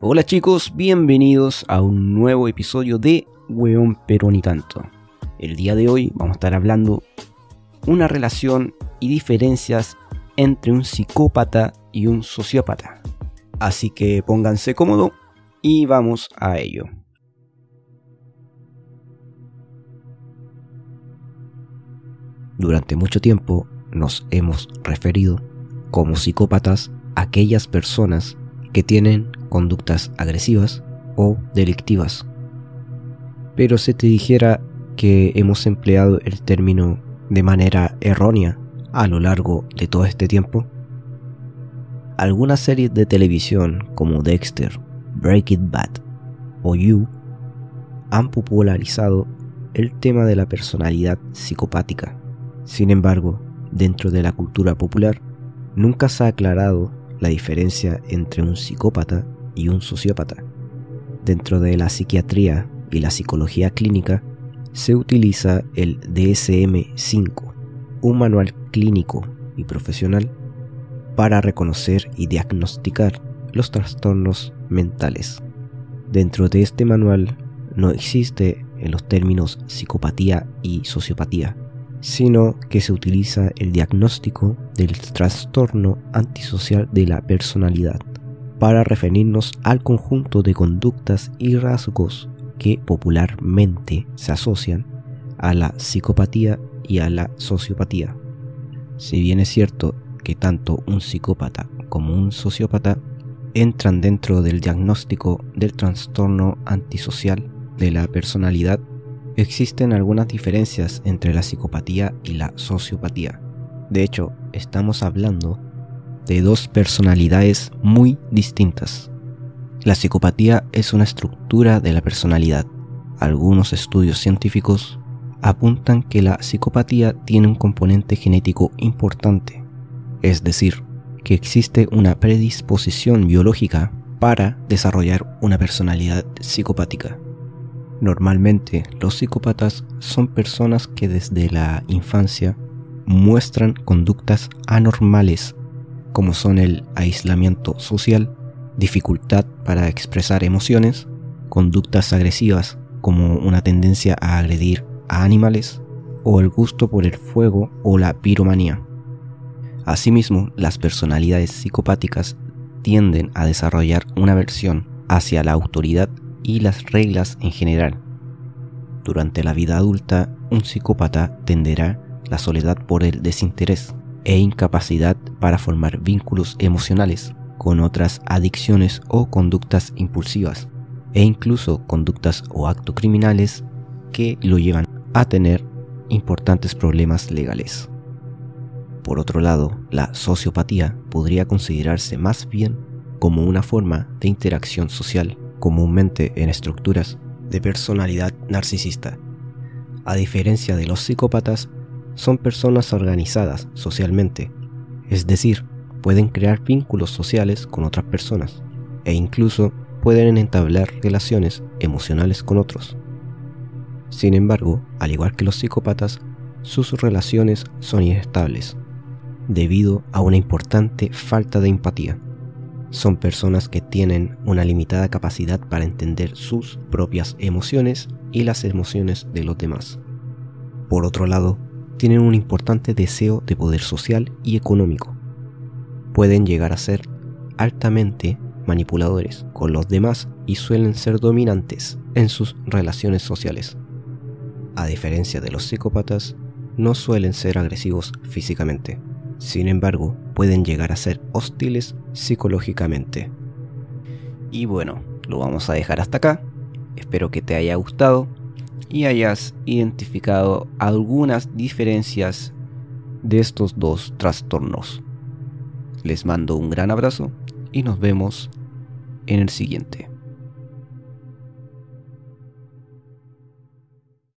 Hola chicos, bienvenidos a un nuevo episodio de Weón pero ni tanto. El día de hoy vamos a estar hablando una relación y diferencias entre un psicópata y un sociópata. Así que pónganse cómodo y vamos a ello. Durante mucho tiempo nos hemos referido como psicópatas a aquellas personas que tienen conductas agresivas o delictivas. Pero si te dijera que hemos empleado el término de manera erróea a lo largo de todo este tiempo, algunas series de televisión como Dexter, Breaking Bad o You han popularizado el tema de la personalidad psicopática. Sin embargo, dentro de la cultura popular, nunca se ha aclarado la diferencia entre un psicópata y un sociópata. Dentro de la psiquiatría y la psicología clínica se utiliza el DSM-5, un manual clínico y profesional para reconocer y diagnosticar los trastornos mentales. Dentro de este manual no existe en los términos psicopatía y sociopatía, sino que se utiliza el diagnóstico del trastorno antisocial de la personalidad para referirnos al conjunto de conductas y rasgos que popularmente se asocian a la psicopatía y a la sociopatía. Si bien es cierto que tanto un psicópata como un sociópata entran dentro del diagnóstico del trastorno antisocial de la personalidad, existen algunas diferencias entre la psicopatía y la sociopatía. De hecho, estamos hablando de dos personalidades muy distintas. La psicopatía es una estructura de la personalidad. Algunos estudios científicos apuntan que la psicopatía tiene un componente genético importante, es decir, que existe una predisposición biológica para desarrollar una personalidad psicopática. Normalmente los psicópatas son personas que desde la infancia muestran conductas anormales como son el aislamiento social, dificultad para expresar emociones, conductas agresivas como una tendencia a agredir a animales o el gusto por el fuego o la piromanía. Asimismo, las personalidades psicopáticas tienden a desarrollar una aversión hacia la autoridad y las reglas en general. Durante la vida adulta, un psicópata tenderá la soledad por el desinterés e incapacidad para formar vínculos emocionales con otras adicciones o conductas impulsivas, e incluso conductas o actos criminales que lo llevan a tener importantes problemas legales. Por otro lado, la sociopatía podría considerarse más bien como una forma de interacción social, comúnmente en estructuras de personalidad narcisista. A diferencia de los psicópatas, son personas organizadas socialmente, es decir, pueden crear vínculos sociales con otras personas e incluso pueden entablar relaciones emocionales con otros. Sin embargo, al igual que los psicópatas, sus relaciones son inestables, debido a una importante falta de empatía. Son personas que tienen una limitada capacidad para entender sus propias emociones y las emociones de los demás. Por otro lado, tienen un importante deseo de poder social y económico. Pueden llegar a ser altamente manipuladores con los demás y suelen ser dominantes en sus relaciones sociales. A diferencia de los psicópatas, no suelen ser agresivos físicamente. Sin embargo, pueden llegar a ser hostiles psicológicamente. Y bueno, lo vamos a dejar hasta acá. Espero que te haya gustado y hayas identificado algunas diferencias de estos dos trastornos. Les mando un gran abrazo y nos vemos en el siguiente.